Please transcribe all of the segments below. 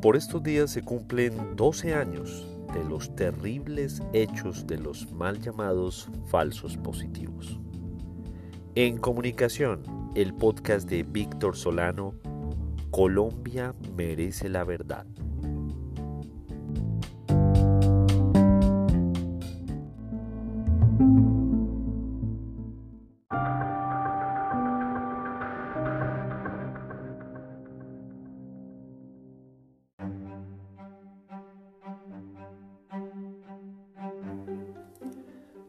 Por estos días se cumplen 12 años de los terribles hechos de los mal llamados falsos positivos. En comunicación, el podcast de Víctor Solano, Colombia merece la verdad.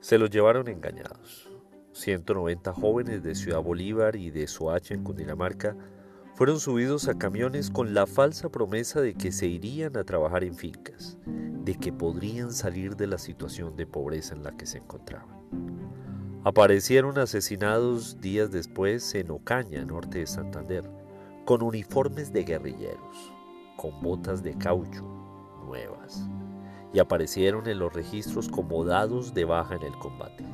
Se los llevaron engañados. 190 jóvenes de Ciudad Bolívar y de Soacha en Cundinamarca fueron subidos a camiones con la falsa promesa de que se irían a trabajar en fincas, de que podrían salir de la situación de pobreza en la que se encontraban. Aparecieron asesinados días después en Ocaña, norte de Santander, con uniformes de guerrilleros, con botas de caucho nuevas y aparecieron en los registros como dados de baja en el combate.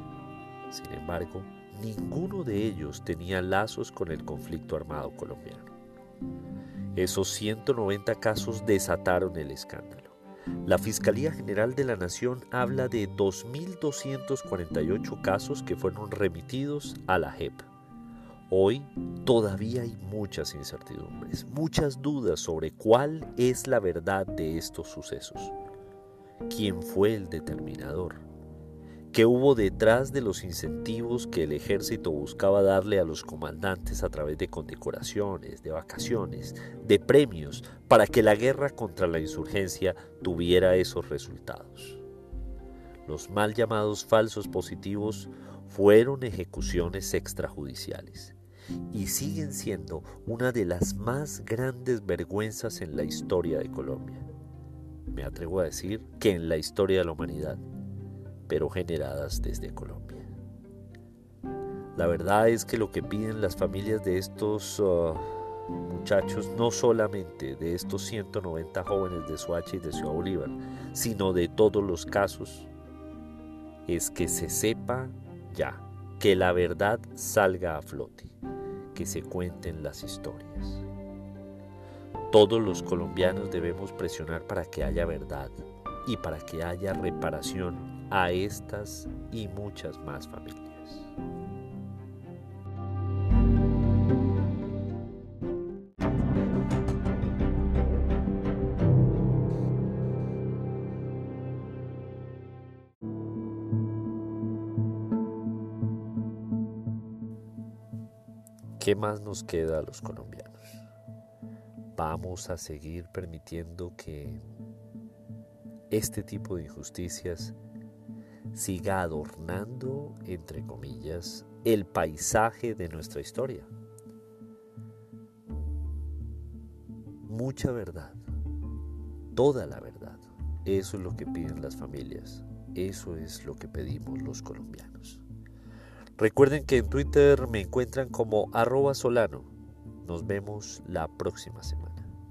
Sin embargo, ninguno de ellos tenía lazos con el conflicto armado colombiano. Esos 190 casos desataron el escándalo. La Fiscalía General de la Nación habla de 2.248 casos que fueron remitidos a la JEP. Hoy todavía hay muchas incertidumbres, muchas dudas sobre cuál es la verdad de estos sucesos quién fue el determinador, qué hubo detrás de los incentivos que el ejército buscaba darle a los comandantes a través de condecoraciones, de vacaciones, de premios, para que la guerra contra la insurgencia tuviera esos resultados. Los mal llamados falsos positivos fueron ejecuciones extrajudiciales y siguen siendo una de las más grandes vergüenzas en la historia de Colombia me atrevo a decir que en la historia de la humanidad, pero generadas desde Colombia. La verdad es que lo que piden las familias de estos uh, muchachos, no solamente de estos 190 jóvenes de Soacha y de Ciudad Bolívar, sino de todos los casos, es que se sepa ya, que la verdad salga a flote, que se cuenten las historias. Todos los colombianos debemos presionar para que haya verdad y para que haya reparación a estas y muchas más familias. ¿Qué más nos queda a los colombianos? Vamos a seguir permitiendo que este tipo de injusticias siga adornando, entre comillas, el paisaje de nuestra historia. Mucha verdad, toda la verdad. Eso es lo que piden las familias, eso es lo que pedimos los colombianos. Recuerden que en Twitter me encuentran como arroba solano. Nos vemos la próxima semana.